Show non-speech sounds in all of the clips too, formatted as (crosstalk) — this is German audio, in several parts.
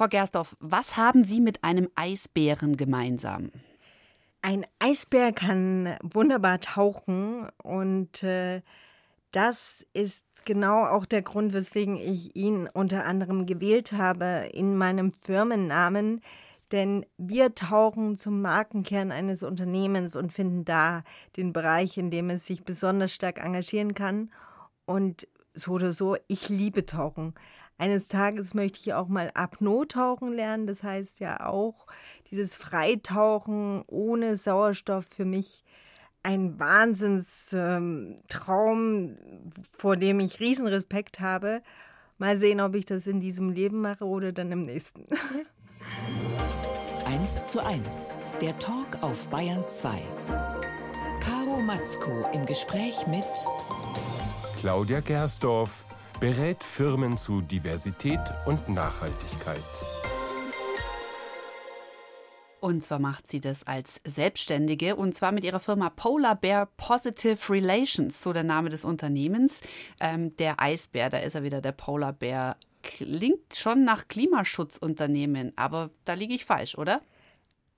Frau Gersdorf, was haben Sie mit einem Eisbären gemeinsam? Ein Eisbär kann wunderbar tauchen und äh, das ist genau auch der Grund, weswegen ich ihn unter anderem gewählt habe in meinem Firmennamen. Denn wir tauchen zum Markenkern eines Unternehmens und finden da den Bereich, in dem es sich besonders stark engagieren kann. Und so oder so, ich liebe Tauchen. Eines Tages möchte ich auch mal Apnoe-Tauchen lernen. Das heißt ja auch dieses Freitauchen ohne Sauerstoff für mich ein Wahnsinnstraum, ähm, vor dem ich Riesenrespekt habe. Mal sehen, ob ich das in diesem Leben mache oder dann im nächsten. (laughs) 1 zu 1, der Talk auf Bayern 2. Caro Matzko im Gespräch mit Claudia Gersdorf berät Firmen zu Diversität und Nachhaltigkeit. Und zwar macht sie das als Selbstständige und zwar mit ihrer Firma Polar Bear Positive Relations, so der Name des Unternehmens. Ähm, der Eisbär, da ist er wieder, der Polar Bear. Klingt schon nach Klimaschutzunternehmen, aber da liege ich falsch, oder?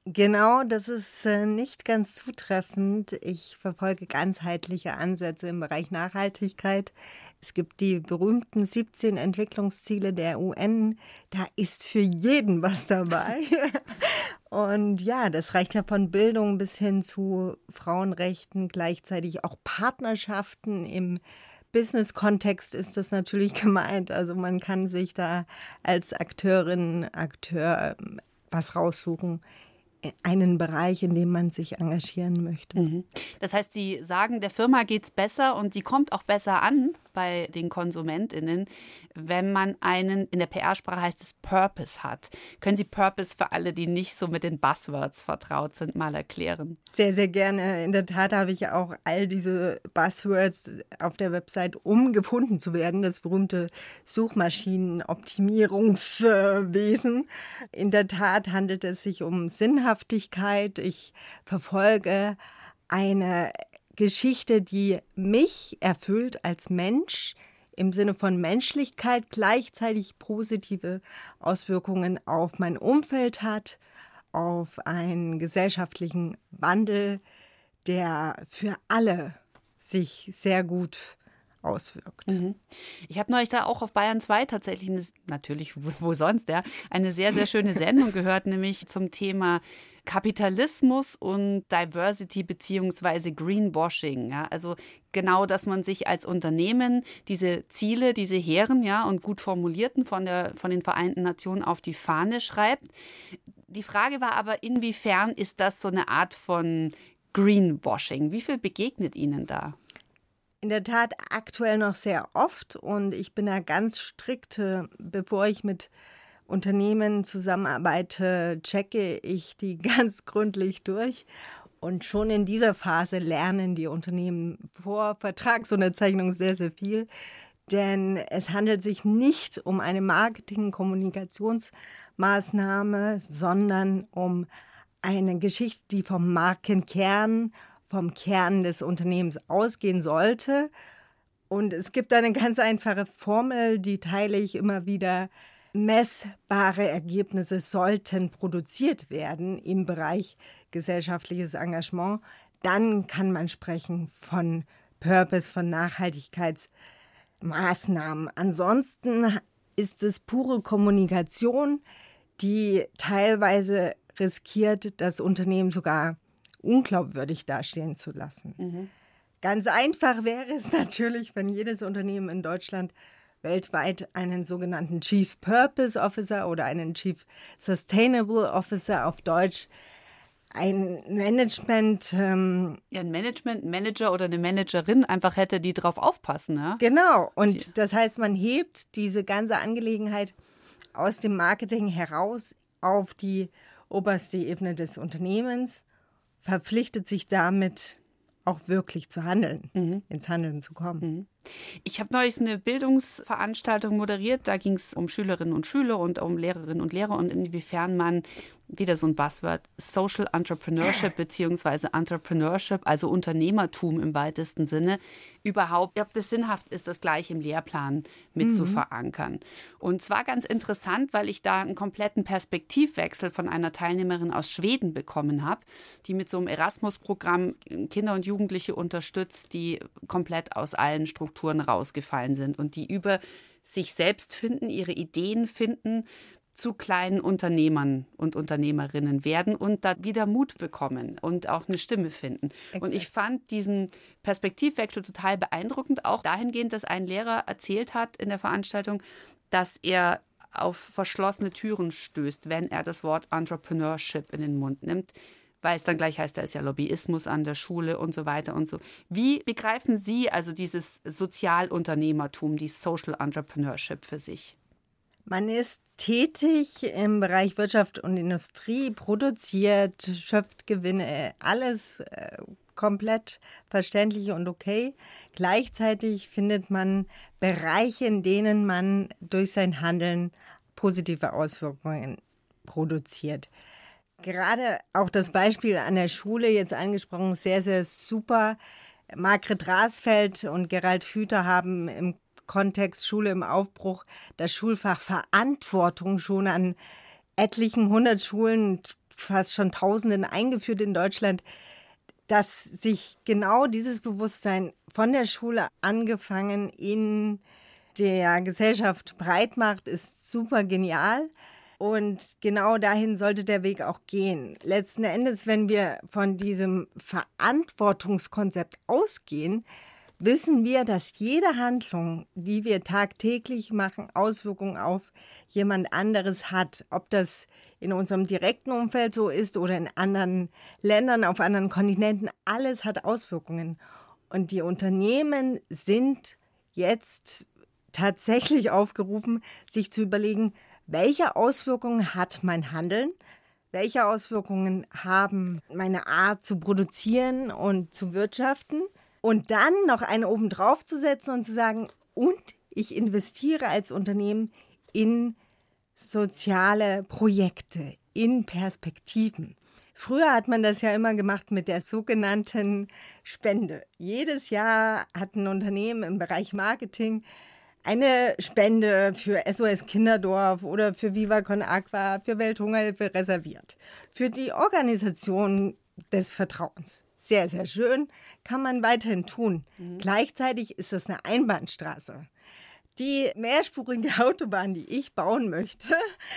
Genau, das ist äh, nicht ganz zutreffend. Ich verfolge ganzheitliche Ansätze im Bereich Nachhaltigkeit. Es gibt die berühmten 17 Entwicklungsziele der UN. Da ist für jeden was dabei. (laughs) Und ja, das reicht ja von Bildung bis hin zu Frauenrechten, gleichzeitig auch Partnerschaften im Business-Kontext ist das natürlich (laughs) gemeint. Also man kann sich da als Akteurin, Akteur ähm, was raussuchen, einen Bereich, in dem man sich engagieren möchte. Mhm. Das heißt, Sie sagen, der Firma geht es besser und sie kommt auch besser an bei den KonsumentInnen, wenn man einen, in der PR-Sprache heißt es Purpose hat. Können Sie Purpose für alle, die nicht so mit den Buzzwords vertraut sind, mal erklären? Sehr, sehr gerne. In der Tat habe ich auch all diese Buzzwords auf der Website, um gefunden zu werden, das berühmte Suchmaschinenoptimierungswesen. In der Tat handelt es sich um Sinnhaftigkeit. Ich verfolge eine Geschichte, die mich erfüllt als Mensch im Sinne von Menschlichkeit, gleichzeitig positive Auswirkungen auf mein Umfeld hat, auf einen gesellschaftlichen Wandel, der für alle sich sehr gut auswirkt. Mhm. Ich habe neulich da auch auf Bayern 2 tatsächlich, eine, natürlich, wo, sonst, ja, eine sehr, sehr schöne Sendung (laughs) gehört, nämlich zum Thema Kapitalismus und Diversity beziehungsweise Greenwashing. Ja? Also genau, dass man sich als Unternehmen diese Ziele, diese hehren ja, und gut formulierten von, der, von den Vereinten Nationen auf die Fahne schreibt. Die Frage war aber, inwiefern ist das so eine Art von Greenwashing? Wie viel begegnet Ihnen da? In der Tat aktuell noch sehr oft und ich bin da ganz strikt, bevor ich mit Unternehmen zusammenarbeite, checke ich die (laughs) ganz gründlich durch. Und schon in dieser Phase lernen die Unternehmen vor Vertragsunterzeichnung sehr, sehr viel. Denn es handelt sich nicht um eine Marketing-Kommunikationsmaßnahme, sondern um eine Geschichte, die vom Markenkern, vom Kern des Unternehmens ausgehen sollte. Und es gibt eine ganz einfache Formel, die teile ich immer wieder messbare Ergebnisse sollten produziert werden im Bereich gesellschaftliches Engagement, dann kann man sprechen von Purpose, von Nachhaltigkeitsmaßnahmen. Ansonsten ist es pure Kommunikation, die teilweise riskiert, das Unternehmen sogar unglaubwürdig dastehen zu lassen. Mhm. Ganz einfach wäre es natürlich, wenn jedes Unternehmen in Deutschland weltweit einen sogenannten Chief Purpose Officer oder einen Chief Sustainable Officer auf Deutsch ein Management. Ähm, ja, ein Management, Manager oder eine Managerin einfach hätte, die drauf aufpassen. Ja? Genau. Und die. das heißt, man hebt diese ganze Angelegenheit aus dem Marketing heraus auf die oberste Ebene des Unternehmens, verpflichtet sich damit auch wirklich zu handeln, mhm. ins Handeln zu kommen. Mhm. Ich habe neulich eine Bildungsveranstaltung moderiert. Da ging es um Schülerinnen und Schüler und um Lehrerinnen und Lehrer und inwiefern man wieder so ein Buzzword, Social Entrepreneurship beziehungsweise Entrepreneurship, also Unternehmertum im weitesten Sinne, überhaupt, ob das sinnhaft ist, das gleich im Lehrplan mit mhm. zu verankern. Und zwar ganz interessant, weil ich da einen kompletten Perspektivwechsel von einer Teilnehmerin aus Schweden bekommen habe, die mit so einem Erasmus-Programm Kinder und Jugendliche unterstützt, die komplett aus allen Strukturen rausgefallen sind und die über sich selbst finden, ihre Ideen finden, zu kleinen Unternehmern und Unternehmerinnen werden und da wieder Mut bekommen und auch eine Stimme finden. Exakt. Und ich fand diesen Perspektivwechsel total beeindruckend, auch dahingehend, dass ein Lehrer erzählt hat in der Veranstaltung, dass er auf verschlossene Türen stößt, wenn er das Wort Entrepreneurship in den Mund nimmt, weil es dann gleich heißt, da ist ja Lobbyismus an der Schule und so weiter und so. Wie begreifen Sie also dieses Sozialunternehmertum, die Social Entrepreneurship für sich? Man ist tätig im Bereich Wirtschaft und Industrie, produziert, schöpft Gewinne, alles äh, komplett verständlich und okay. Gleichzeitig findet man Bereiche, in denen man durch sein Handeln positive Auswirkungen produziert. Gerade auch das Beispiel an der Schule jetzt angesprochen, sehr, sehr super. Margret Rasfeld und Gerald Hüther haben im Kontext Schule im Aufbruch das Schulfach Verantwortung schon an etlichen hundert Schulen, fast schon Tausenden eingeführt in Deutschland, dass sich genau dieses Bewusstsein von der Schule angefangen in der Gesellschaft breit macht, ist super genial. Und genau dahin sollte der Weg auch gehen. Letzten Endes, wenn wir von diesem Verantwortungskonzept ausgehen, wissen wir, dass jede Handlung, die wir tagtäglich machen, Auswirkungen auf jemand anderes hat. Ob das in unserem direkten Umfeld so ist oder in anderen Ländern, auf anderen Kontinenten, alles hat Auswirkungen. Und die Unternehmen sind jetzt tatsächlich aufgerufen, sich zu überlegen, welche Auswirkungen hat mein Handeln? Welche Auswirkungen haben meine Art zu produzieren und zu wirtschaften? Und dann noch eine oben drauf zu setzen und zu sagen, und ich investiere als Unternehmen in soziale Projekte, in Perspektiven. Früher hat man das ja immer gemacht mit der sogenannten Spende. Jedes Jahr hat ein Unternehmen im Bereich Marketing eine Spende für SOS Kinderdorf oder für Viva Con Aqua, für Welthungerhilfe reserviert. Für die Organisation des Vertrauens sehr, sehr schön, kann man weiterhin tun. Mhm. Gleichzeitig ist es eine Einbahnstraße. Die mehrspurige (laughs) Autobahn, die ich bauen möchte,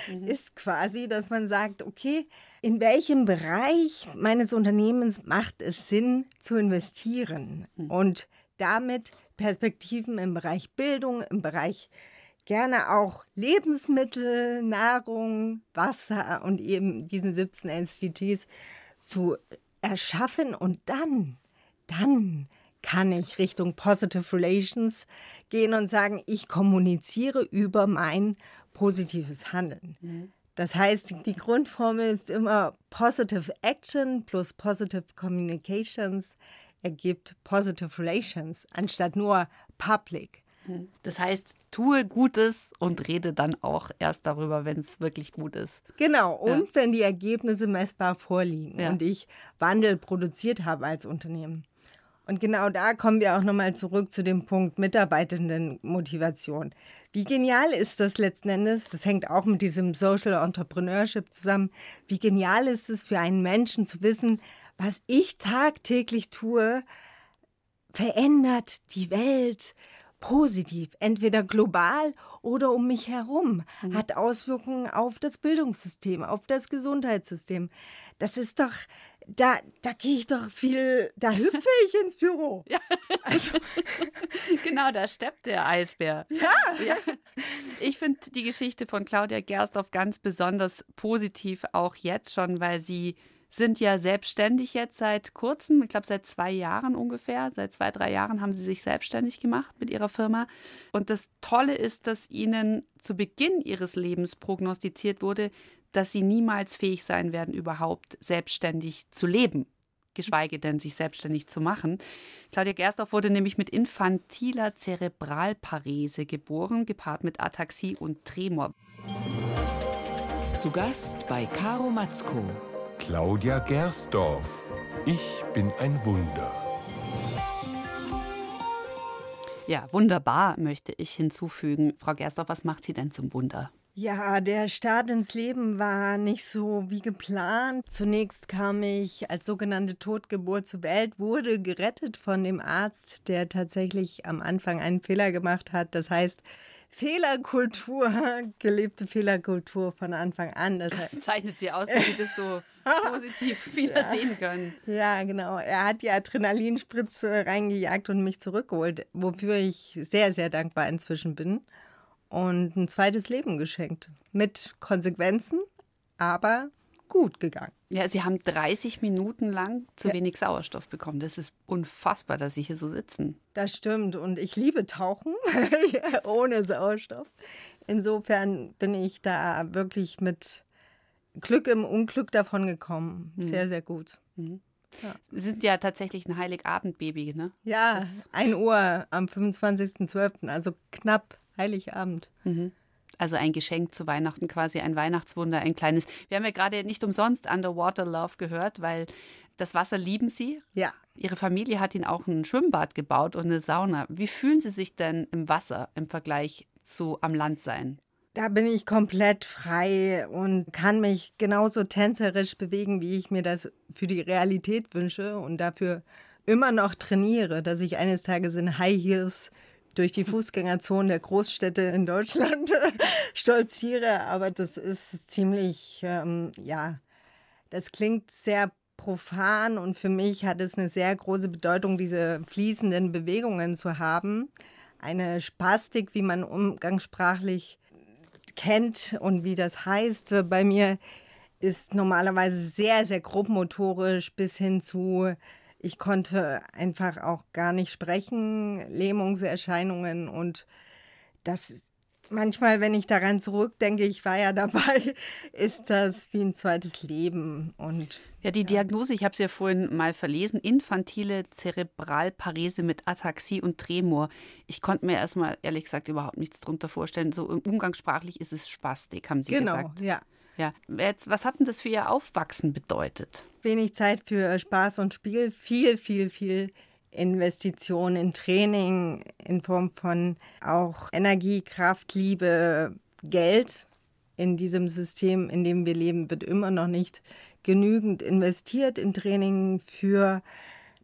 mhm. ist quasi, dass man sagt, okay, in welchem Bereich meines Unternehmens macht es Sinn zu investieren mhm. und damit Perspektiven im Bereich Bildung, im Bereich gerne auch Lebensmittel, Nahrung, Wasser und eben diesen 17 SDGs zu erschaffen und dann, dann kann ich Richtung Positive Relations gehen und sagen, ich kommuniziere über mein positives Handeln. Das heißt, die Grundformel ist immer Positive Action plus Positive Communications ergibt Positive Relations anstatt nur Public. Das heißt, tue Gutes und rede dann auch erst darüber, wenn es wirklich gut ist. Genau, und ja. wenn die Ergebnisse messbar vorliegen ja. und ich Wandel produziert habe als Unternehmen. Und genau da kommen wir auch nochmal zurück zu dem Punkt Mitarbeitendenmotivation. Wie genial ist das letzten Endes? Das hängt auch mit diesem Social Entrepreneurship zusammen. Wie genial ist es für einen Menschen zu wissen, was ich tagtäglich tue, verändert die Welt positiv, entweder global oder um mich herum, mhm. hat Auswirkungen auf das Bildungssystem, auf das Gesundheitssystem. Das ist doch, da, da gehe ich doch viel, da hüpfe ich ins Büro. (laughs) Ja. Also. (laughs) genau, da steppt der Eisbär. Ja. ja. Ich finde die Geschichte von Claudia Gerstorf ganz besonders positiv, auch jetzt schon, weil sie sind ja selbstständig jetzt seit kurzem, ich glaube seit zwei Jahren ungefähr, seit zwei, drei Jahren haben sie sich selbstständig gemacht mit ihrer Firma. Und das Tolle ist, dass ihnen zu Beginn ihres Lebens prognostiziert wurde, dass sie niemals fähig sein werden, überhaupt selbstständig zu leben geschweige denn sich selbstständig zu machen. Claudia Gerstorf wurde nämlich mit infantiler Zerebralparese geboren, gepaart mit Ataxie und Tremor. Zu Gast bei Caro Matzko. Claudia Gersdorf. Ich bin ein Wunder. Ja, wunderbar möchte ich hinzufügen. Frau Gersdorf, was macht Sie denn zum Wunder? Ja, der Start ins Leben war nicht so wie geplant. Zunächst kam ich als sogenannte Totgeburt zur Welt, wurde gerettet von dem Arzt, der tatsächlich am Anfang einen Fehler gemacht hat. Das heißt, Fehlerkultur, (laughs) gelebte Fehlerkultur von Anfang an. Das, das zeichnet sie aus, wie Sie das so positiv wieder (laughs) ja. sehen können. Ja, genau. Er hat die Adrenalinspritze reingejagt und mich zurückgeholt, wofür ich sehr, sehr dankbar inzwischen bin. Und ein zweites Leben geschenkt. Mit Konsequenzen, aber gut gegangen. Ja, Sie haben 30 Minuten lang zu ja. wenig Sauerstoff bekommen. Das ist unfassbar, dass Sie hier so sitzen. Das stimmt. Und ich liebe Tauchen (laughs) ohne Sauerstoff. Insofern bin ich da wirklich mit Glück im Unglück davon gekommen. Mhm. Sehr, sehr gut. Mhm. Ja. Sie sind ja tatsächlich ein Heiligabend-Baby, ne? Ja, das 1 Uhr am 25.12., also knapp Heiligabend. Mhm. Also ein Geschenk zu Weihnachten, quasi ein Weihnachtswunder, ein kleines. Wir haben ja gerade nicht umsonst Underwater Love gehört, weil das Wasser lieben Sie. Ja. Ihre Familie hat Ihnen auch ein Schwimmbad gebaut und eine Sauna. Wie fühlen Sie sich denn im Wasser im Vergleich zu am Land sein? Da bin ich komplett frei und kann mich genauso tänzerisch bewegen, wie ich mir das für die Realität wünsche und dafür immer noch trainiere, dass ich eines Tages in High Heels durch die Fußgängerzonen der Großstädte in Deutschland (laughs) stolziere. Aber das ist ziemlich, ähm, ja, das klingt sehr profan und für mich hat es eine sehr große Bedeutung, diese fließenden Bewegungen zu haben. Eine Spastik, wie man umgangssprachlich kennt und wie das heißt. Bei mir, ist normalerweise sehr, sehr grobmotorisch bis hin zu ich konnte einfach auch gar nicht sprechen, Lähmungserscheinungen und das manchmal, wenn ich daran zurückdenke, ich war ja (laughs) dabei, ist das wie ein zweites Leben. Und, ja, die Diagnose, ich habe es ja vorhin mal verlesen, infantile Zerebralparese mit Ataxie und Tremor. Ich konnte mir erstmal ehrlich gesagt überhaupt nichts darunter vorstellen. So umgangssprachlich ist es Spastik, haben Sie genau, gesagt. Genau, ja. Ja, jetzt, was hat denn das für Ihr Aufwachsen bedeutet? Wenig Zeit für Spaß und Spiel, viel, viel, viel Investition in Training in Form von auch Energie, Kraft, Liebe, Geld. In diesem System, in dem wir leben, wird immer noch nicht genügend investiert in Training für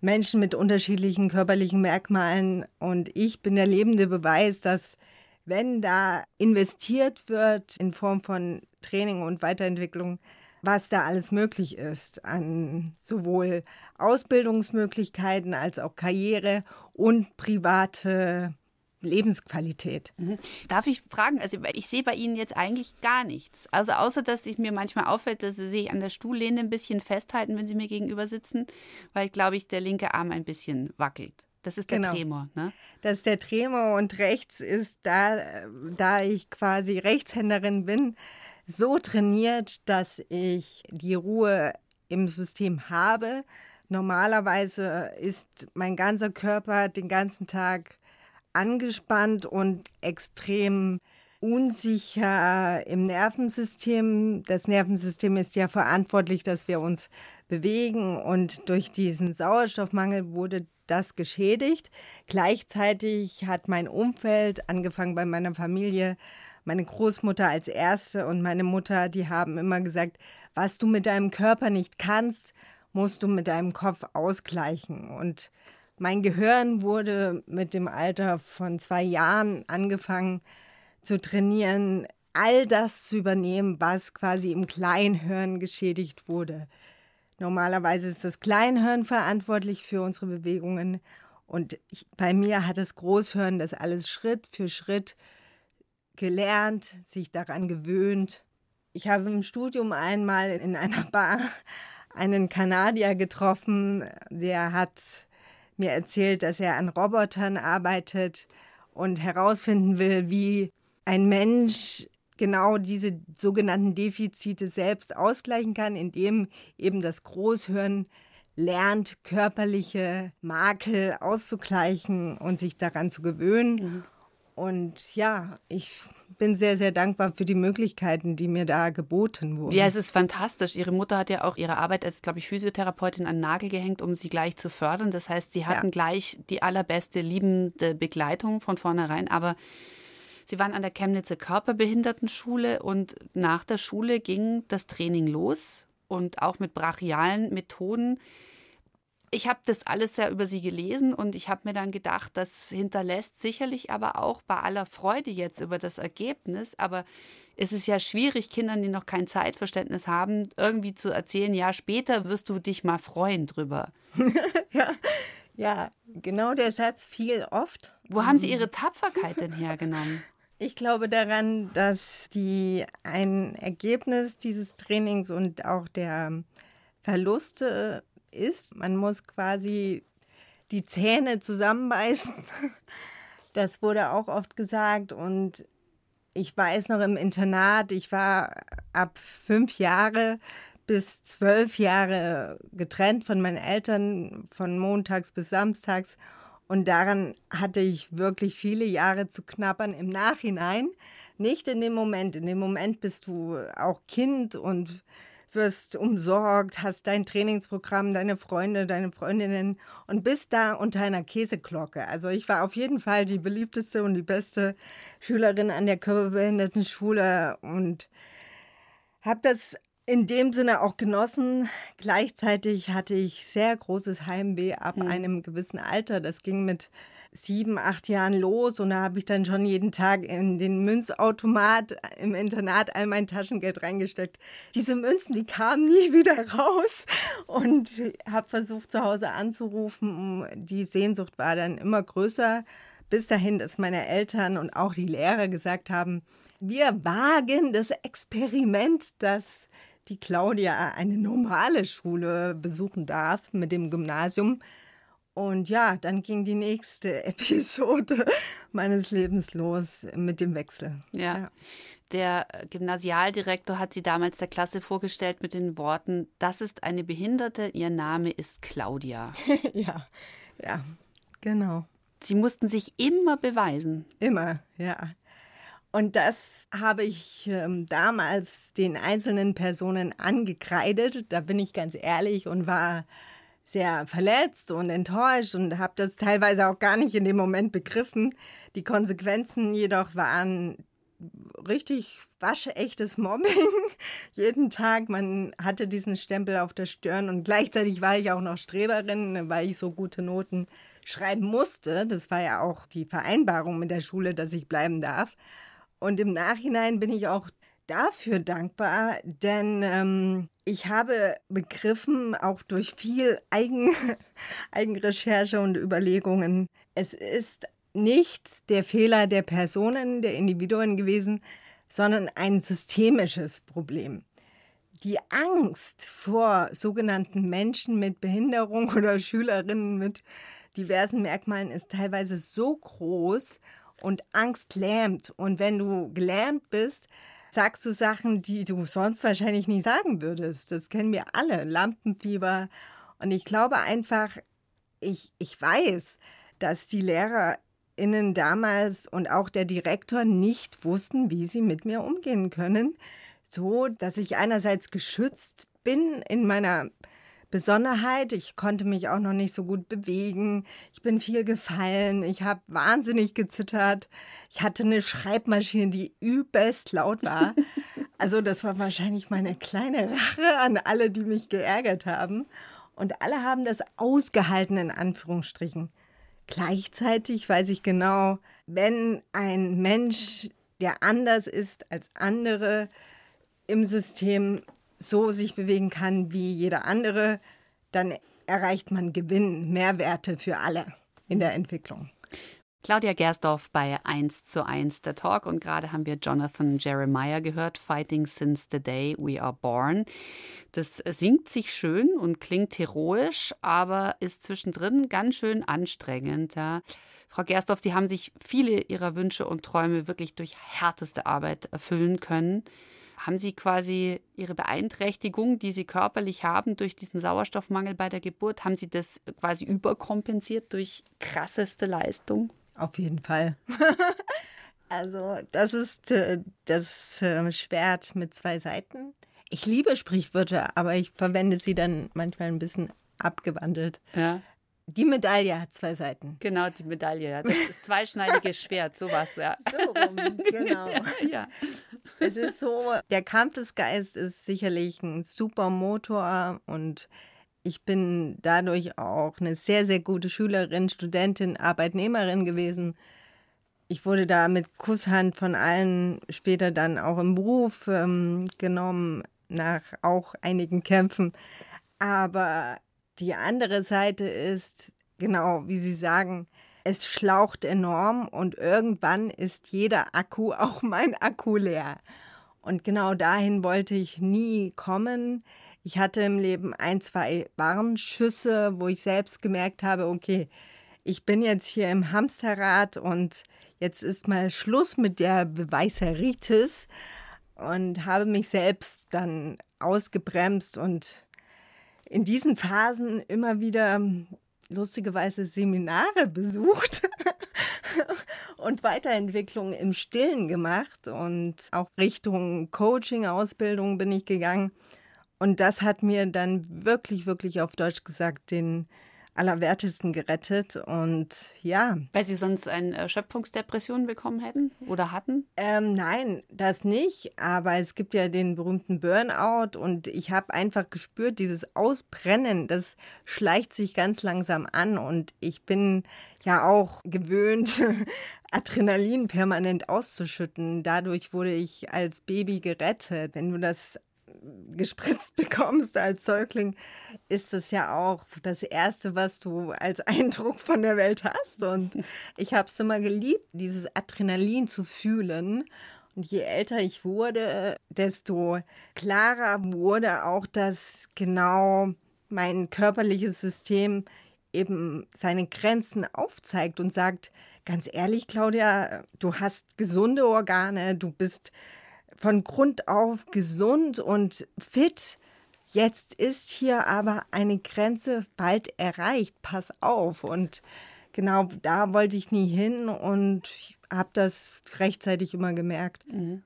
Menschen mit unterschiedlichen körperlichen Merkmalen. Und ich bin der lebende Beweis, dass wenn da investiert wird in Form von Training und Weiterentwicklung, was da alles möglich ist an sowohl Ausbildungsmöglichkeiten als auch Karriere und private Lebensqualität. Mhm. Darf ich fragen, also ich sehe bei Ihnen jetzt eigentlich gar nichts. Also außer, dass sich mir manchmal auffällt, dass Sie sich an der Stuhllehne ein bisschen festhalten, wenn Sie mir gegenüber sitzen, weil, glaube ich, der linke Arm ein bisschen wackelt. Das ist der genau. Tremor, ne? Das ist der Tremor und rechts ist da, da ich quasi Rechtshänderin bin, so trainiert, dass ich die Ruhe im System habe. Normalerweise ist mein ganzer Körper den ganzen Tag angespannt und extrem unsicher im Nervensystem. Das Nervensystem ist ja verantwortlich, dass wir uns bewegen und durch diesen Sauerstoffmangel wurde das geschädigt. Gleichzeitig hat mein Umfeld, angefangen bei meiner Familie, meine Großmutter als erste und meine Mutter, die haben immer gesagt, was du mit deinem Körper nicht kannst, musst du mit deinem Kopf ausgleichen. Und mein Gehirn wurde mit dem Alter von zwei Jahren angefangen zu trainieren, all das zu übernehmen, was quasi im Kleinhirn geschädigt wurde. Normalerweise ist das Kleinhirn verantwortlich für unsere Bewegungen und ich, bei mir hat das Großhirn das alles Schritt für Schritt gelernt, sich daran gewöhnt. Ich habe im Studium einmal in einer Bar einen Kanadier getroffen, der hat mir erzählt, dass er an Robotern arbeitet und herausfinden will, wie ein Mensch genau diese sogenannten Defizite selbst ausgleichen kann, indem eben das Großhirn lernt, körperliche Makel auszugleichen und sich daran zu gewöhnen. Mhm. Und ja, ich bin sehr, sehr dankbar für die Möglichkeiten, die mir da geboten wurden. Ja, es ist fantastisch. Ihre Mutter hat ja auch ihre Arbeit als, glaube ich, Physiotherapeutin an den Nagel gehängt, um sie gleich zu fördern. Das heißt, sie hatten ja. gleich die allerbeste, liebende Begleitung von vornherein. Aber sie waren an der Chemnitzer Körperbehindertenschule und nach der Schule ging das Training los und auch mit brachialen Methoden ich habe das alles ja über sie gelesen und ich habe mir dann gedacht, das hinterlässt sicherlich aber auch bei aller Freude jetzt über das Ergebnis, aber es ist ja schwierig, Kindern, die noch kein Zeitverständnis haben, irgendwie zu erzählen, ja, später wirst du dich mal freuen drüber. (laughs) ja, ja, genau der Satz fiel oft. Wo haben Sie mhm. Ihre Tapferkeit denn hergenommen? (laughs) Ich glaube daran, dass die ein Ergebnis dieses Trainings und auch der Verluste ist. Man muss quasi die Zähne zusammenbeißen. (laughs) Das wurde auch oft gesagt. Und ich weiß noch im Internat, ich war ab fünf Jahre bis zwölf Jahre getrennt von meinen Eltern, von montags bis samstags. Und daran hatte ich wirklich viele Jahre zu knabbern im Nachhinein. Nicht in dem Moment. In dem Moment bist du auch Kind und wirst umsorgt, hast dein Trainingsprogramm, deine Freunde, deine Freundinnen und bist da unter einer Käseglocke. Also ich war auf jeden Fall die beliebteste und die beste Schülerin an der Körperbehindertenschule und habe das in dem Sinne auch genossen. Gleichzeitig hatte ich sehr großes Heimweh ab mhm. einem gewissen Alter. Das ging mit sieben, acht Jahren los und da habe ich dann schon jeden Tag in den Münzautomat im Internat all mein Taschengeld reingesteckt. Diese Münzen, die kamen nie (laughs) wieder raus und habe versucht zu Hause anzurufen. Die Sehnsucht war dann immer größer, bis dahin, dass meine Eltern und auch die Lehrer gesagt haben, wir wagen das Experiment, dass die Claudia eine normale Schule besuchen darf mit dem Gymnasium. Und ja, dann ging die nächste (laughs) Episode meines Lebens los mit dem Wechsel. Ja. ja. Der Gymnasialdirektor hat sie damals der Klasse vorgestellt mit den Worten: Das ist eine Behinderte, ihr Name ist Claudia. (laughs) ja, ja, genau. Sie mussten sich immer beweisen. Immer, ja. Und das habe ich ähm, damals den einzelnen Personen angekreidet, da bin ich ganz ehrlich und war sehr verletzt und enttäuscht und habe das teilweise auch gar nicht in dem Moment begriffen. Die Konsequenzen jedoch waren richtig waschechtes Mobbing. (laughs) Jeden Tag, man hatte diesen Stempel auf der Stirn und gleichzeitig war ich auch noch Streberin, weil ich so gute Noten schreiben musste. Das war ja auch die Vereinbarung mit der Schule, dass ich bleiben darf. Und im Nachhinein bin ich auch dafür dankbar, denn ähm, ich habe begriffen, auch durch viel Eigen, (laughs) Eigenrecherche und Überlegungen, es ist nicht der Fehler der Personen, der Individuen gewesen, sondern ein systemisches Problem. Die Angst vor sogenannten Menschen mit Behinderung (laughs) oder Schülerinnen mit diversen Merkmalen ist teilweise so groß und Angst lähmt. Und wenn du gelähmt bist, sagst du Sachen, die du sonst wahrscheinlich nie sagen würdest. Das kennen wir alle, Lampenfieber. Und ich glaube einfach, ich, ich weiß, dass die LehrerInnen damals und auch der Direktor nicht wussten, wie sie mit mir umgehen können. So, dass ich einerseits geschützt bin in meiner Besonderheit. Ich konnte mich auch noch nicht so gut bewegen. Ich bin viel gefallen. Ich habe wahnsinnig gezittert. Ich hatte eine Schreibmaschine, die übelst laut war. (laughs) Also das war wahrscheinlich meine kleine Rache an alle, die mich geärgert haben. Und alle haben das ausgehalten in Anführungsstrichen. Gleichzeitig weiß ich genau, wenn ein Mensch, der anders ist als andere, im System so sich bewegen kann wie jeder andere, dann erreicht man Gewinn, Mehrwerte für alle in der Entwicklung. Claudia Gersdorf bei 1 zu 1 der Talk und gerade haben wir Jonathan Jeremiah gehört, Fighting Since the Day We Are Born. Das singt sich schön und klingt heroisch, aber ist zwischendrin ganz schön anstrengend. Ja. Frau Gersdorf, Sie haben sich viele Ihrer Wünsche und Träume wirklich durch härteste Arbeit erfüllen können. Haben Sie quasi Ihre Beeinträchtigung, die Sie körperlich haben durch diesen Sauerstoffmangel bei der Geburt, haben Sie das quasi überkompensiert durch krasseste Leistung? Auf jeden Fall. (laughs) Also, das ist äh, das äh, Schwert mit zwei Seiten. Ich liebe Sprichwörter, aber ich verwende sie dann manchmal ein bisschen abgewandelt. Ja. Die Medaille hat zwei Seiten. Genau, die Medaille. das zweischneidige Schwert, sowas, ja. So rum, genau. (laughs) ja. Es ist so, der Kampfesgeist ist sicherlich ein super Motor und ich bin dadurch auch eine sehr, sehr gute Schülerin, Studentin, Arbeitnehmerin gewesen. Ich wurde da mit Kusshand von allen später dann auch im Beruf ähm, genommen, nach auch einigen Kämpfen. Aber die andere Seite ist, genau wie Sie sagen, es schlaucht enorm und irgendwann ist jeder Akku, (laughs) auch mein Akku, leer. Und genau dahin wollte ich nie kommen. Ich hatte im Leben ein, zwei Warnschüsse, wo ich selbst gemerkt habe, okay, ich bin jetzt hier im Hamsterrad und jetzt ist mal Schluss mit der Beweiseritis und habe mich selbst dann ausgebremst und in diesen Phasen immer wieder lustigerweise Seminare besucht (laughs) und Weiterentwicklung im Stillen gemacht und auch Richtung Coaching, Ausbildung bin ich gegangen. Und das hat mir dann wirklich, wirklich auf Deutsch gesagt den Allerwertesten gerettet. Und ja. Weil Sie sonst eine Erschöpfungsdepression bekommen hätten oder hatten? Ähm, nein, das nicht. Aber es gibt ja den berühmten Burnout und ich habe einfach gespürt, dieses Ausbrennen, das schleicht sich ganz langsam an. Und ich bin ja auch gewöhnt, (laughs) Adrenalin permanent auszuschütten. Dadurch wurde ich als Baby gerettet. Wenn du das gespritzt (laughs) bekommst als Säugling, ist es ja auch das Erste, was du als Eindruck von der Welt hast. Und ich habe es immer geliebt, dieses Adrenalin zu fühlen. Und je älter ich wurde, desto klarer wurde auch, dass genau mein körperliches System eben seine Grenzen aufzeigt und sagt, ganz ehrlich, Claudia, du hast gesunde Organe, du bist von Grund auf gesund und fit. Jetzt ist hier aber eine Grenze bald erreicht. Pass auf. Und genau da wollte ich nie hin und habe das rechtzeitig immer gemerkt. Mhm.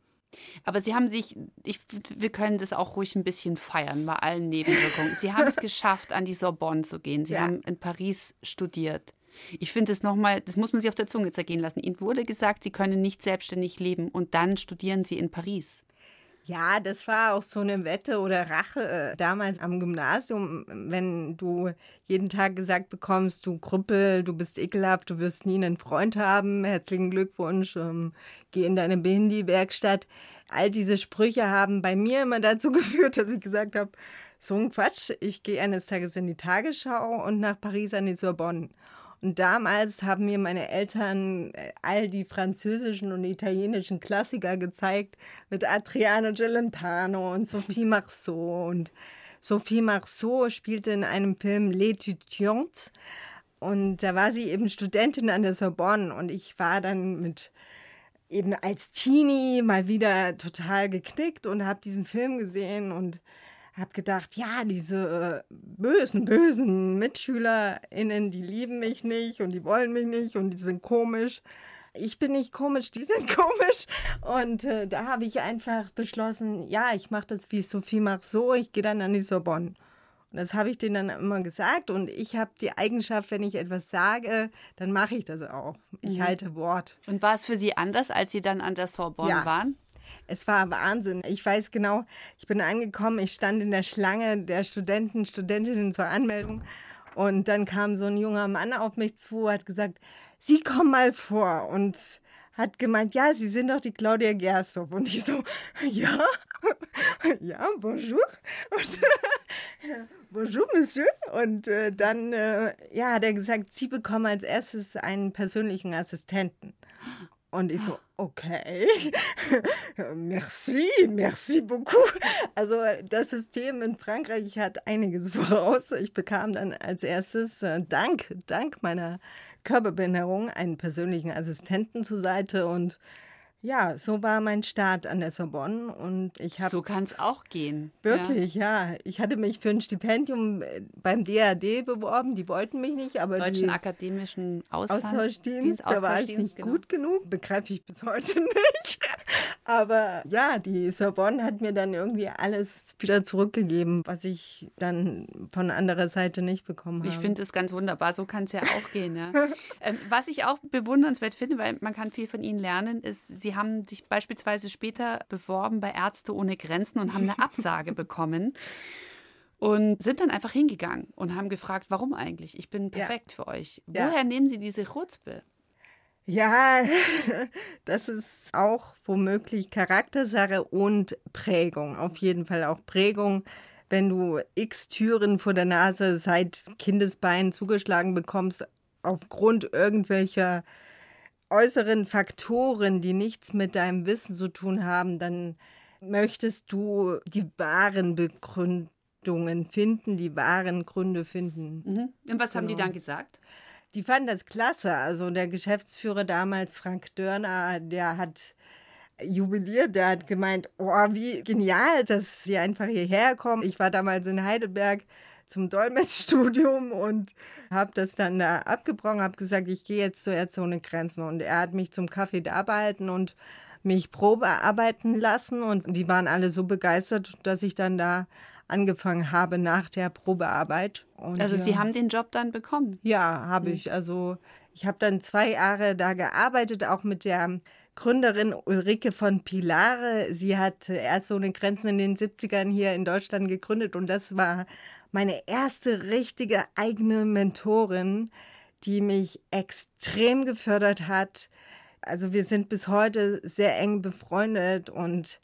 Aber Sie haben sich, ich, wir können das auch ruhig ein bisschen feiern bei allen Nebenwirkungen. Sie haben es (laughs) geschafft, an die Sorbonne zu gehen. Sie ja. haben in Paris studiert. Ich finde es nochmal, das muss man sich auf der Zunge zergehen lassen. Ihnen wurde gesagt, Sie können nicht selbstständig leben und dann studieren Sie in Paris. Ja, das war auch so eine Wette oder Rache äh, damals am Gymnasium, wenn du jeden Tag gesagt bekommst, du Krüppel, du bist ekelhaft, du wirst nie einen Freund haben, herzlichen Glückwunsch, ähm, geh in deine Behindi-Werkstatt. All diese Sprüche haben bei mir immer dazu (laughs) geführt, dass ich gesagt habe, so ein Quatsch, ich gehe eines Tages in die Tagesschau und nach Paris an die Sorbonne. Und damals haben mir meine Eltern äh, all die französischen und italienischen Klassiker gezeigt mit Adriano Gelentano und Sophie Marceau. Und Sophie Marceau spielte in einem Film L'étudiante. Und da war sie eben Studentin an der Sorbonne. Und ich war dann mit eben als Teenie mal wieder total geknickt und habe diesen Film gesehen und habe gedacht, ja, diese äh, bösen, bösen MitschülerInnen, die lieben mich nicht und die wollen mich nicht und die sind komisch. Ich bin nicht komisch, die sind (laughs) komisch. Und äh, da habe ich einfach beschlossen, ja, ich mache das wie Sophie macht so, ich gehe dann an die Sorbonne. Und das habe ich denen dann immer gesagt. Und ich habe die Eigenschaft, wenn ich etwas sage, dann mache ich das auch. Ich mhm. halte Wort. Und war es für Sie anders, als Sie dann an der Sorbonne ja. waren? Es war Wahnsinn. Ich weiß genau, ich bin angekommen, ich stand in der Schlange der Studenten, Studentinnen zur Anmeldung. Und dann kam so ein junger Mann auf mich zu, hat gesagt, Sie kommen mal vor. Und hat gemeint, ja, Sie sind doch die Claudia Gersthoff. Und ich so, (laughs) ja, (laughs) ja, bonjour. Und, (laughs) bonjour, Monsieur. Und äh, dann äh, ja, hat er gesagt, Sie bekommen als erstes einen persönlichen Assistenten. Und ich so, okay, (laughs) merci, merci beaucoup. Also das System in Frankreich hat einiges (laughs) voraus. Ich bekam dann als erstes, äh, dank, dank meiner Körperbehinderung, einen persönlichen Assistenten zur Seite und ja, so war mein Start an der Sorbonne und ich habe so kann es auch gehen. Wirklich, ja. ja. Ich hatte mich für ein Stipendium äh, beim DAD beworben. Die wollten mich nicht, aber Deutschen Akademischen Austauschdienst, da war ich nicht genau. gut genug. Begreife ich bis heute (laughs) nicht. Aber ja, die Sorbonne hat mir dann irgendwie alles wieder zurückgegeben, was ich dann von anderer Seite nicht bekommen habe. Ich finde es ganz wunderbar. So kann es ja auch gehen. Ja. (laughs) ähm, was ich auch bewundernswert finde, weil man kann viel von ihnen lernen, ist, sie haben sich beispielsweise später beworben bei Ärzte ohne Grenzen und haben eine (laughs) Absage bekommen und sind dann einfach hingegangen und haben gefragt, warum eigentlich? Ich bin perfekt ja. für euch. Woher ja. nehmen Sie diese Chutzpe? Ja, (laughs) das ist auch womöglich Charaktersache und Prägung. Auf jeden Fall auch Prägung. Wenn du x Türen vor der Nase seit Kindesbeinen zugeschlagen bekommst, aufgrund irgendwelcher äußeren Faktoren, die nichts mit deinem Wissen zu tun haben, dann möchtest du die wahren Begründungen finden, die wahren Gründe finden. Mhm. Und was genau. haben die genau. dann gesagt? Die fanden das klasse. Also der Geschäftsführer damals, Frank Dörner, der hat jubiliert, der hat gemeint, oh, wie genial, dass sie einfach hierher kommen. Ich war damals in Heidelberg zum Dolmetschstudium und habe das dann da abgebrochen, habe gesagt, ich gehe jetzt zur Ärzte ohne Grenzen. Und er hat mich zum Kaffee da behalten und mich Probe arbeiten lassen. Und die waren alle so begeistert, dass ich dann da angefangen habe nach der Probearbeit. Und also ja. Sie haben den Job dann bekommen? Ja, habe ich. Also ich habe dann zwei Jahre da gearbeitet, auch mit der Gründerin Ulrike von Pilare. Sie hat Ärzte ohne Grenzen in den 70ern hier in Deutschland gegründet und das war meine erste richtige eigene Mentorin, die mich extrem gefördert hat. Also wir sind bis heute sehr eng befreundet und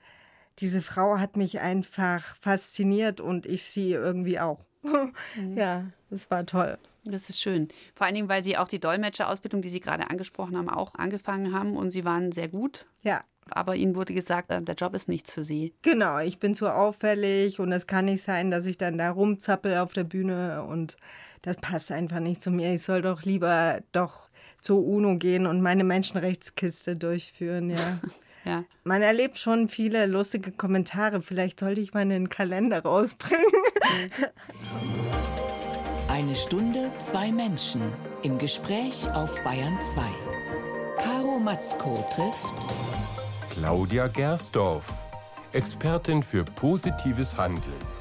diese Frau hat mich einfach fasziniert und ich sie irgendwie auch. Mhm. (laughs) Ja, das war toll. Das ist schön. Vor allen Dingen, weil Sie auch die Dolmetscherausbildung, die Sie gerade angesprochen haben, auch angefangen haben und Sie waren sehr gut. Ja aber ihnen wurde gesagt, äh, der Job ist nichts für sie. Genau, ich bin zu auffällig und es kann nicht sein, dass ich dann da rumzappel auf der Bühne und das passt einfach nicht zu mir. Ich soll doch lieber doch zur UNO gehen und meine Menschenrechtskiste durchführen, ja. (laughs) ja. Man erlebt schon viele lustige Kommentare. Vielleicht sollte ich mal einen Kalender rausbringen. (laughs) Eine Stunde, zwei Menschen im Gespräch auf Bayern 2. Caro Matzko trifft Claudia Gersdorf, Expertin für positives Handeln.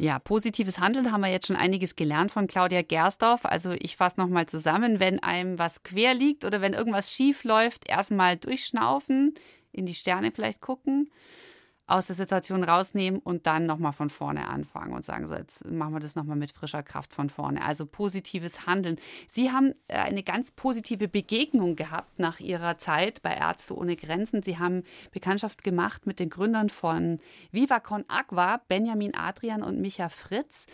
Ja, positives Handeln haben wir jetzt schon einiges gelernt von Claudia Gersdorf. Also ich fasse nochmal zusammen, wenn einem was quer liegt oder wenn irgendwas schief läuft, erstmal durchschnaufen, in die Sterne vielleicht gucken aus der Situation rausnehmen und dann nochmal von vorne anfangen und sagen, so jetzt machen wir das nochmal mit frischer Kraft von vorne. Also positives Handeln. Sie haben äh, eine ganz positive Begegnung gehabt nach Ihrer Zeit bei Ärzte ohne Grenzen. Sie haben Bekanntschaft gemacht mit den Gründern von Viva Con Agua, Benjamin Adrian und Micha Fritz.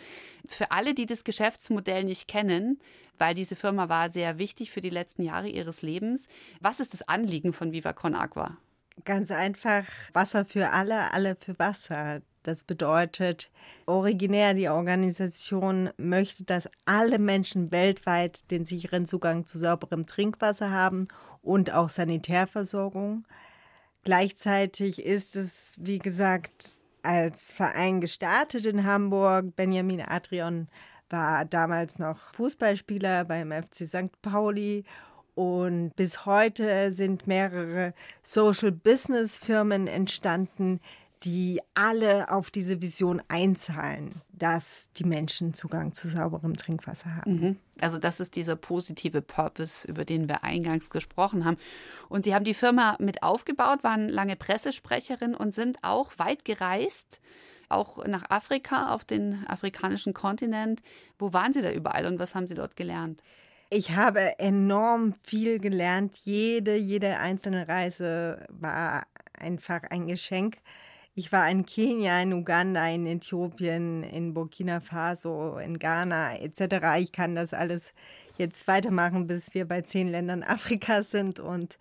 Für alle, die das Geschäftsmodell nicht kennen, weil diese Firma war sehr wichtig für die letzten Jahre ihres Lebens. Was ist das Anliegen von Viva Con Agua? Ganz einfach Wasser für alle, alle für Wasser. Das bedeutet, originär die Organisation möchte, dass alle Menschen weltweit den sicheren Zugang zu sauberem Trinkwasser haben und auch Sanitärversorgung. Gleichzeitig ist es, wie gesagt, als Verein gestartet in Hamburg. Benjamin Adrian war damals noch Fußballspieler beim FC St. Pauli und bis heute sind mehrere Social Business Firmen entstanden, die alle auf diese Vision einzahlen, dass die Menschen Zugang zu sauberem Trinkwasser haben. Mhm. Also das ist dieser positive Purpose, über den wir eingangs gesprochen haben. Und Sie haben die Firma mit aufgebaut, waren lange Pressesprecherin und sind auch weit gereist, auch nach Afrika, auf den afrikanischen Kontinent. Wo waren Sie da überall und was haben Sie dort gelernt? Ich habe enorm viel gelernt. Jede, jede einzelne Reise war einfach ein Geschenk. Ich war in Kenia, in Uganda, in Äthiopien, in Burkina Faso, in Ghana etc. Ich kann das alles jetzt weitermachen, bis wir bei zehn Ländern (laughs) Afrikas sind. Und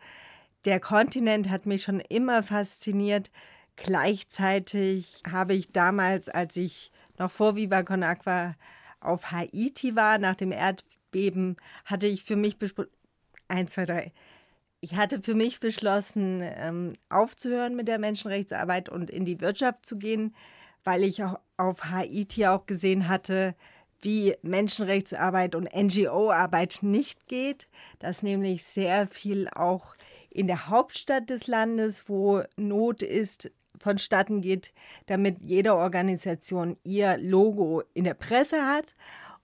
der Kontinent hat mich schon immer fasziniert. Gleichzeitig habe ich damals, als ich noch vor Viva Con Aqua auf Haiti war, nach dem Erdbeben, hatte ich für mich Eins, zwei, drei. Ich hatte für mich beschlossen, ähm, aufzuhören mit der Menschenrechtsarbeit und in die Wirtschaft zu gehen, weil ich auch auf Haiti auch gesehen hatte, wie Menschenrechtsarbeit und NGO-Arbeit nicht geht, dass nämlich sehr viel auch in der Hauptstadt des Landes, wo Not ist, vonstatten geht, damit jede Organisation ihr Logo in der Presse hat.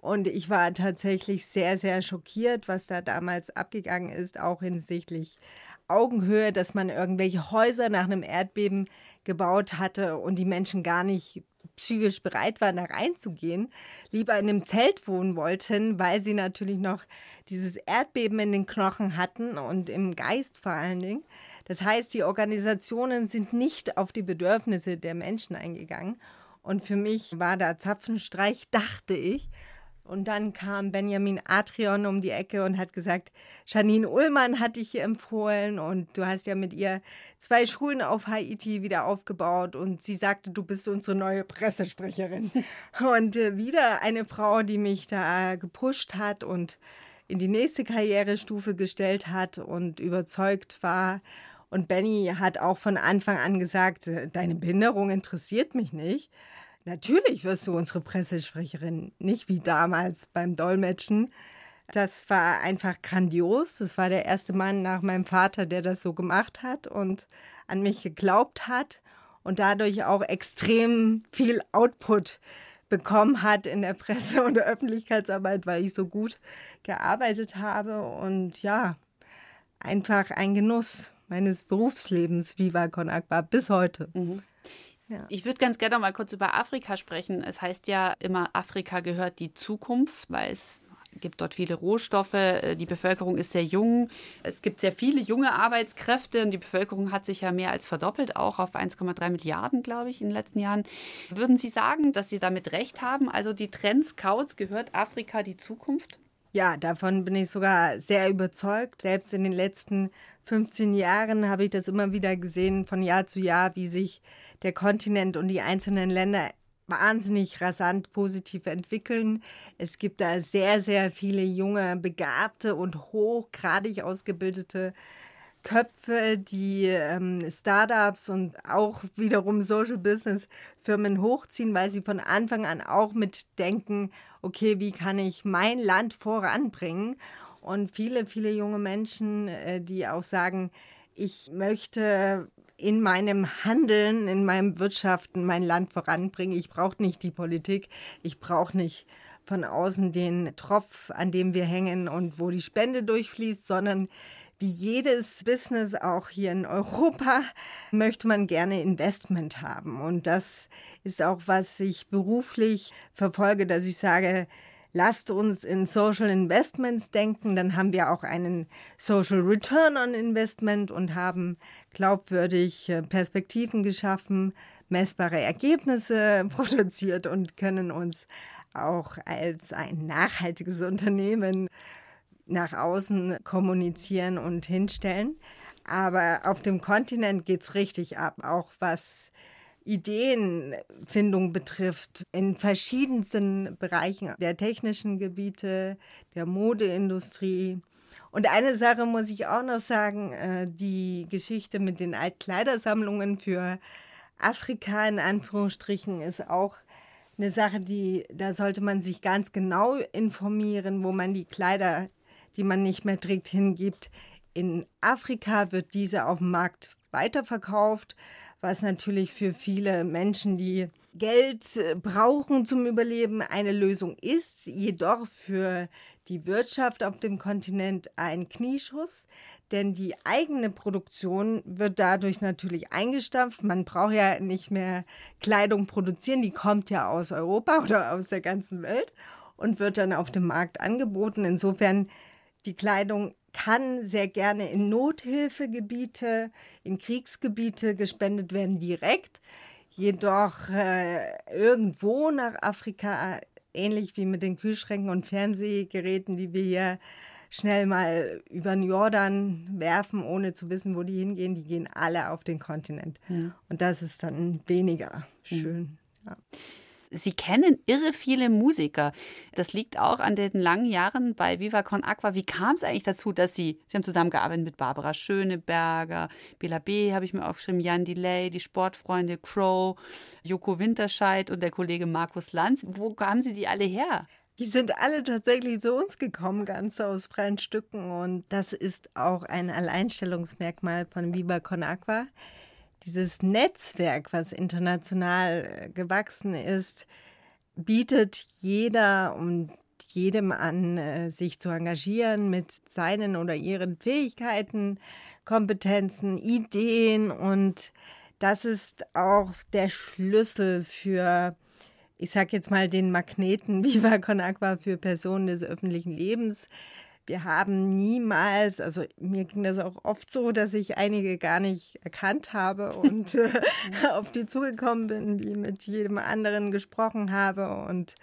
Und ich war tatsächlich sehr, sehr schockiert, was da damals abgegangen ist, auch hinsichtlich Augenhöhe, dass man irgendwelche Häuser nach einem Erdbeben gebaut hatte und die Menschen gar nicht psychisch bereit waren, da reinzugehen, lieber in einem Zelt wohnen wollten, weil sie natürlich noch dieses Erdbeben in den Knochen hatten und im Geist vor allen Dingen. Das heißt, die Organisationen sind nicht auf die Bedürfnisse der Menschen eingegangen. Und für mich war da Zapfenstreich, dachte ich. Und dann kam Benjamin Atrion um die Ecke und hat gesagt, Janine Ullmann hat dich hier empfohlen und du hast ja mit ihr zwei Schulen auf Haiti wieder aufgebaut und sie sagte, du bist unsere neue Pressesprecherin. (laughs) und äh, wieder eine Frau, die mich da gepusht hat und in die nächste Karrierestufe gestellt hat und überzeugt war. Und Benny hat auch von Anfang an gesagt, äh, deine Behinderung interessiert mich nicht. Natürlich wirst du unsere Pressesprecherin, nicht wie damals beim Dolmetschen. Das war einfach grandios. Das war der erste Mann nach meinem Vater, der das so gemacht hat und an mich geglaubt hat und dadurch auch extrem viel Output bekommen hat in der Presse- und der Öffentlichkeitsarbeit, weil ich so gut gearbeitet habe. Und ja, einfach ein Genuss meines Berufslebens, Viva Con Agua, bis heute. Mhm. Ja. Ich würde ganz gerne noch mal kurz über Afrika sprechen. Es heißt ja immer, Afrika gehört die Zukunft, weil es gibt dort viele Rohstoffe, äh, die Bevölkerung ist sehr jung, es gibt sehr viele junge Arbeitskräfte und die Bevölkerung hat sich ja mehr als verdoppelt, auch auf 1,3 Milliarden, glaube ich, in den letzten Jahren. Würden Sie sagen, dass Sie damit recht haben? Also die Trendscouts gehört Afrika die Zukunft? Ja, davon bin ich sogar sehr überzeugt. Selbst in den letzten 15 Jahren habe ich das immer wieder gesehen, von Jahr zu Jahr, wie sich der Kontinent und die einzelnen Länder wahnsinnig rasant positiv entwickeln. Es gibt da sehr, sehr viele junge, begabte und hochgradig ausgebildete Köpfe, die ähm, Startups und auch wiederum Social Business Firmen hochziehen, weil sie von Anfang an auch mitdenken, okay, wie kann ich mein Land voranbringen? Und viele, viele junge Menschen, äh, die auch sagen, ich möchte in meinem Handeln, in meinem Wirtschaften mein Land voranbringen. Ich brauche nicht die Politik, ich brauche nicht von außen den Tropf, an dem wir hängen und wo die Spende durchfließt, sondern wie jedes Business auch hier in Europa (laughs) möchte man gerne Investment haben. Und das ist auch, was ich beruflich verfolge, dass ich sage, lasst uns in Social Investments denken, dann haben wir auch einen Social Return on Investment und haben glaubwürdig äh, Perspektiven geschaffen, messbare Ergebnisse (laughs) produziert und können uns auch als ein nachhaltiges Unternehmen nach außen kommunizieren und hinstellen. Aber auf dem Kontinent geht es richtig ab, auch was Ideenfindung betrifft, in verschiedensten Bereichen der technischen Gebiete, der Modeindustrie. Und eine Sache muss ich auch noch sagen, äh, die Geschichte mit den Altkleidersammlungen für Afrika in Anführungsstrichen ist auch eine Sache, die, da sollte man sich ganz genau informieren, wo man die Kleider, die man nicht mehr trägt, hingibt. In Afrika wird diese auf dem Markt weiterverkauft was natürlich für viele Menschen, die Geld äh, brauchen zum Überleben, eine Lösung ist, jedoch für die Wirtschaft auf dem Kontinent ein Knieschuss, denn die eigene Produktion wird dadurch natürlich eingestampft. Man braucht ja nicht mehr Kleidung produzieren, die kommt ja aus Europa (laughs) oder aus der ganzen Welt und wird dann auf dem Markt angeboten. Insofern die Kleidung kann sehr gerne in Nothilfegebiete, in Kriegsgebiete gespendet werden direkt. Jedoch äh, irgendwo nach Afrika, ähnlich wie mit den Kühlschränken und Fernsehgeräten, die wir hier schnell mal über den Jordan werfen, ohne zu wissen, wo die hingehen, die gehen alle auf den Kontinent. Ja. Und das ist dann weniger schön. Ja. Sie kennen irre viele Musiker. Das liegt auch an den langen Jahren bei Viva Con Aqua. Wie kam es eigentlich dazu, dass Sie, Sie haben zusammengearbeitet mit Barbara Schöneberger, Bela B. habe ich mir aufgeschrieben, Jan Delay, die Sportfreunde Crow, Joko Winterscheid und der Kollege Markus Lanz. Wo kamen Sie die alle her? Die sind alle tatsächlich zu uns gekommen, ganz aus freien Stücken. Und das ist auch ein Alleinstellungsmerkmal von Viva Con Aqua. Dieses Netzwerk, was international äh, gewachsen ist, bietet jeder und jedem an, äh, sich zu engagieren mit seinen oder ihren Fähigkeiten, Kompetenzen, Ideen. Und das ist auch der Schlüssel für ich sage jetzt mal, den Magneten (laughs) Viva Con Agua für Personen des öffentlichen Lebens. Wir haben niemals, also mir ging das auch oft so, dass ich einige gar nicht erkannt habe und (laughs) äh, auf die zugekommen bin, wie mit jedem anderen gesprochen habe. Und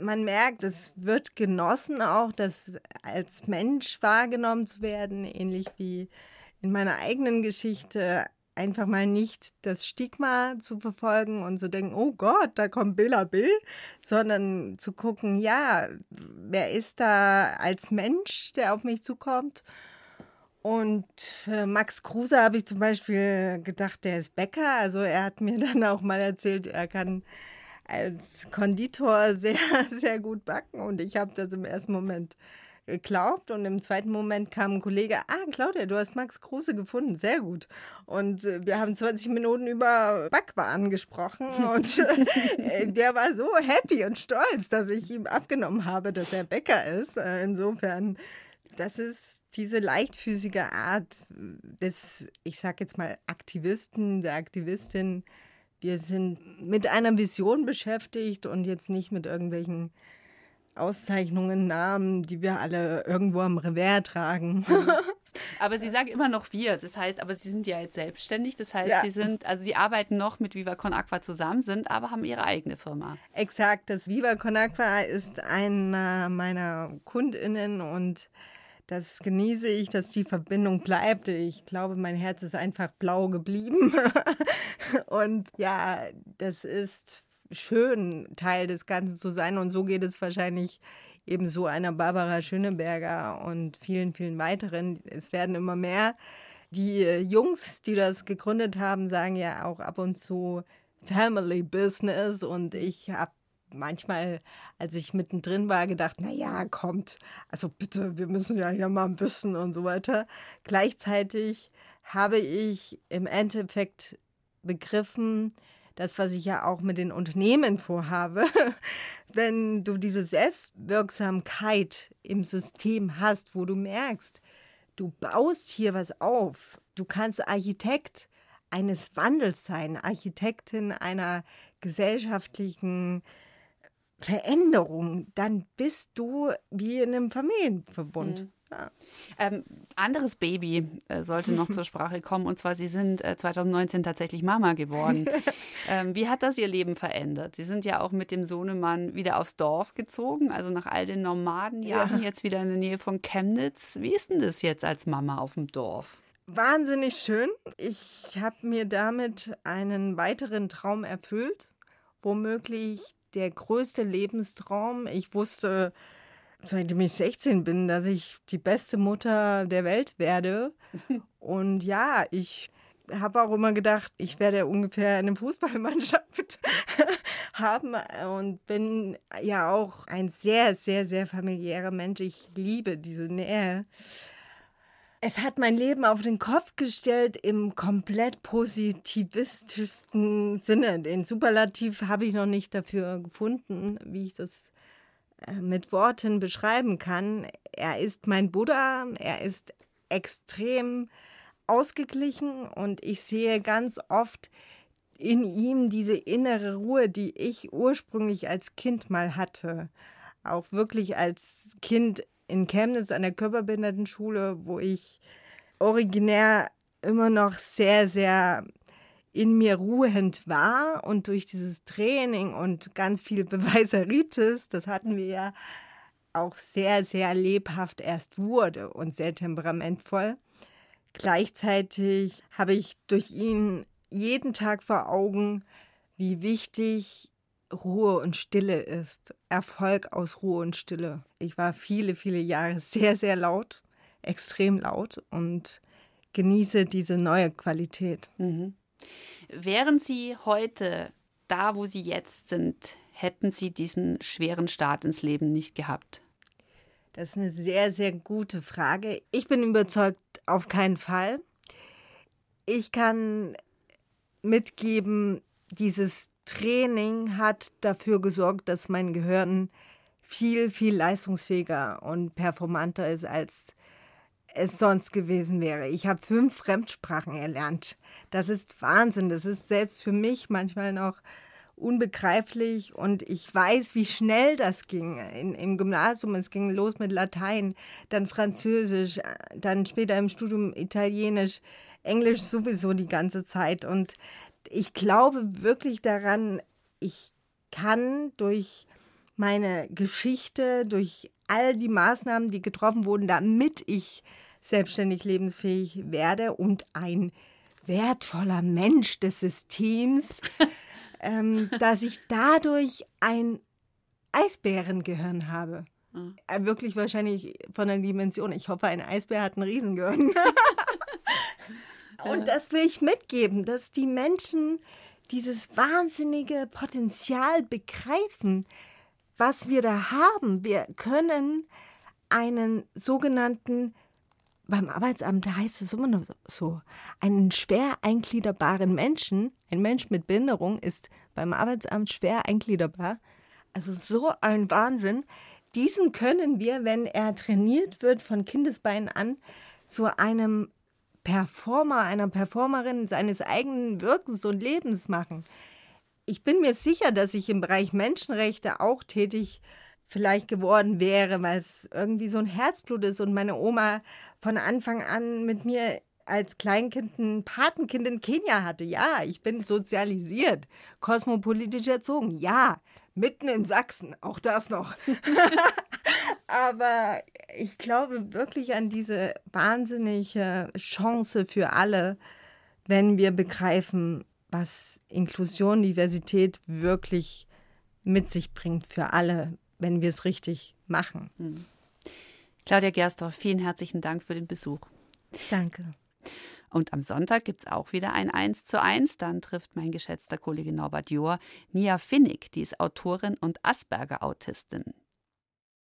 man merkt, es wird genossen, auch das als Mensch wahrgenommen zu werden, ähnlich wie in meiner eigenen Geschichte einfach mal nicht das Stigma zu verfolgen und zu denken, oh Gott, da kommt Bela Bill, sondern zu gucken, ja, wer ist da als Mensch, der auf mich zukommt? Und Max Kruse habe ich zum Beispiel gedacht, der ist Bäcker. Also er hat mir (laughs) dann auch mal erzählt, er kann als Konditor (laughs) sehr, sehr gut backen. Und ich habe das im ersten Moment geglaubt und im zweiten Moment kam ein Kollege, ah, Claudia, du hast Max Kruse gefunden, sehr gut. Und äh, wir haben 20 Minuten über Backwaren gesprochen (laughs) und äh, der war so happy und stolz, dass ich ihm abgenommen habe, dass er Bäcker ist. Äh, insofern, das ist diese leichtfüßige Art des, ich sag jetzt mal, Aktivisten, der Aktivistin. Wir sind mit einer Vision beschäftigt und jetzt nicht mit irgendwelchen Auszeichnungen, Namen, die wir alle irgendwo am Revers tragen. (laughs) Aber Sie sagen immer noch wir, das heißt, aber Sie sind ja jetzt selbstständig, das heißt, ja. Sie sind, also Sie arbeiten noch mit Viva Con Aqua zusammen, sind aber haben Ihre eigene Firma. Exakt, das Viva Con Aqua ist einer meiner KundInnen und das genieße ich, dass die Verbindung bleibt. Ich glaube, mein Herz ist einfach blau geblieben. (laughs) und ja, das ist schön, Teil des Ganzen zu sein. Und so geht es wahrscheinlich eben so einer Barbara Schöneberger und vielen, vielen weiteren. Es werden immer mehr. Die äh, Jungs, die das gegründet haben, sagen ja auch ab und zu Family Business. Und ich habe manchmal, als ich mittendrin war, gedacht, na ja, kommt, also bitte, wir müssen ja hier mal ein bisschen und so weiter. Gleichzeitig habe ich im Endeffekt begriffen, das, was ich ja auch mit den Unternehmen vorhabe, (laughs) wenn du diese Selbstwirksamkeit im System hast, wo du merkst, du baust hier was auf, du kannst Architekt eines Wandels sein, Architektin einer gesellschaftlichen Veränderung, dann bist du wie in einem Familienverbund. Mhm. Ja. Ähm, anderes Baby äh, sollte noch (laughs) zur Sprache kommen, und zwar Sie sind äh, 2019 tatsächlich Mama geworden. (laughs) ähm, wie hat das Ihr Leben verändert? Sie sind ja auch mit dem Sohnemann wieder aufs Dorf gezogen, also nach all den Nomadenjahren ja. jetzt wieder in der Nähe von Chemnitz. Wie ist denn das jetzt als Mama auf dem Dorf? Wahnsinnig schön. Ich habe mir damit einen weiteren Traum erfüllt, womöglich der größte Lebenstraum. Ich wusste, seitdem ich 16 bin, dass ich die beste Mutter der Welt werde. (laughs) Und ja, ich habe auch immer gedacht, ich werde ungefähr eine Fußballmannschaft (laughs) haben und bin ja auch ein sehr, sehr, sehr familiärer Mensch. Ich liebe diese Nähe. Es hat mein Leben auf den Kopf gestellt im komplett positivistischsten Sinne. Den Superlativ habe ich noch nicht dafür gefunden, wie ich das mit Worten beschreiben kann. Er ist mein Buddha, er ist extrem ausgeglichen und ich sehe ganz oft in ihm diese innere Ruhe, die ich ursprünglich als Kind mal hatte. Auch wirklich als Kind in Chemnitz an der Körperbehindertenschule, wo ich originär immer noch sehr, sehr in mir ruhend war und durch dieses Training und ganz viel (laughs) Beweiseritis, das hatten wir ja auch sehr, sehr lebhaft erst wurde und sehr temperamentvoll. Gleichzeitig habe ich durch ihn jeden Tag vor Augen, wie wichtig Ruhe und Stille ist. Erfolg aus Ruhe und Stille. Ich war viele, viele Jahre sehr, sehr laut, extrem laut und genieße diese neue Qualität. Mhm. Wären Sie heute da, wo Sie jetzt sind, hätten Sie diesen schweren Start ins Leben nicht gehabt? Das ist eine sehr, sehr gute Frage. Ich bin überzeugt, auf keinen Fall. Ich kann mitgeben, dieses Training hat dafür gesorgt, dass mein Gehirn viel, viel leistungsfähiger und performanter ist, als es sonst gewesen wäre. Ich habe fünf Fremdsprachen erlernt. Das ist Wahnsinn. Das ist selbst für mich manchmal noch unbegreiflich und ich weiß, wie schnell das ging in, im Gymnasium. Es ging los mit Latein, dann Französisch, dann später im Studium Italienisch, Englisch sowieso die ganze Zeit. Und ich glaube wirklich daran, ich kann durch meine Geschichte, durch all die Maßnahmen, die getroffen wurden, damit ich selbstständig lebensfähig werde und ein wertvoller Mensch des Systems, (laughs) ähm, dass ich dadurch ein Eisbärengehirn habe. Mhm. Wirklich wahrscheinlich von der Dimension. Ich hoffe, ein Eisbär hat ein Riesengehirn. (laughs) (laughs) und das will ich mitgeben, dass die Menschen dieses wahnsinnige Potenzial begreifen, was wir da haben. Wir können einen sogenannten, beim Arbeitsamt heißt es immer noch so, einen schwer eingliederbaren Menschen, ein Mensch mit Behinderung ist beim Arbeitsamt schwer eingliederbar. Also so ein Wahnsinn. Diesen können wir, wenn er trainiert wird von Kindesbeinen an, zu einem Performer, einer Performerin seines eigenen Wirkens und Lebens machen ich bin mir sicher, dass ich im Bereich Menschenrechte auch tätig vielleicht geworden wäre, weil es irgendwie so ein Herzblut ist und meine Oma von Anfang an mit mir als Kleinkind ein Patenkind in Kenia hatte. Ja, ich bin sozialisiert, kosmopolitisch erzogen. Ja, mitten in Sachsen, auch das noch. (laughs) Aber ich glaube wirklich an diese wahnsinnige Chance für alle, wenn wir begreifen, was Inklusion, Diversität wirklich mit sich bringt für alle, wenn wir es richtig machen. Hm. Claudia Gerstorf, vielen herzlichen Dank für den Besuch. Danke. Und am Sonntag gibt es auch wieder ein 1 zu 1. Dann trifft mein geschätzter Kollege Norbert Johr Nia Finnig, die ist Autorin und Asperger-Autistin.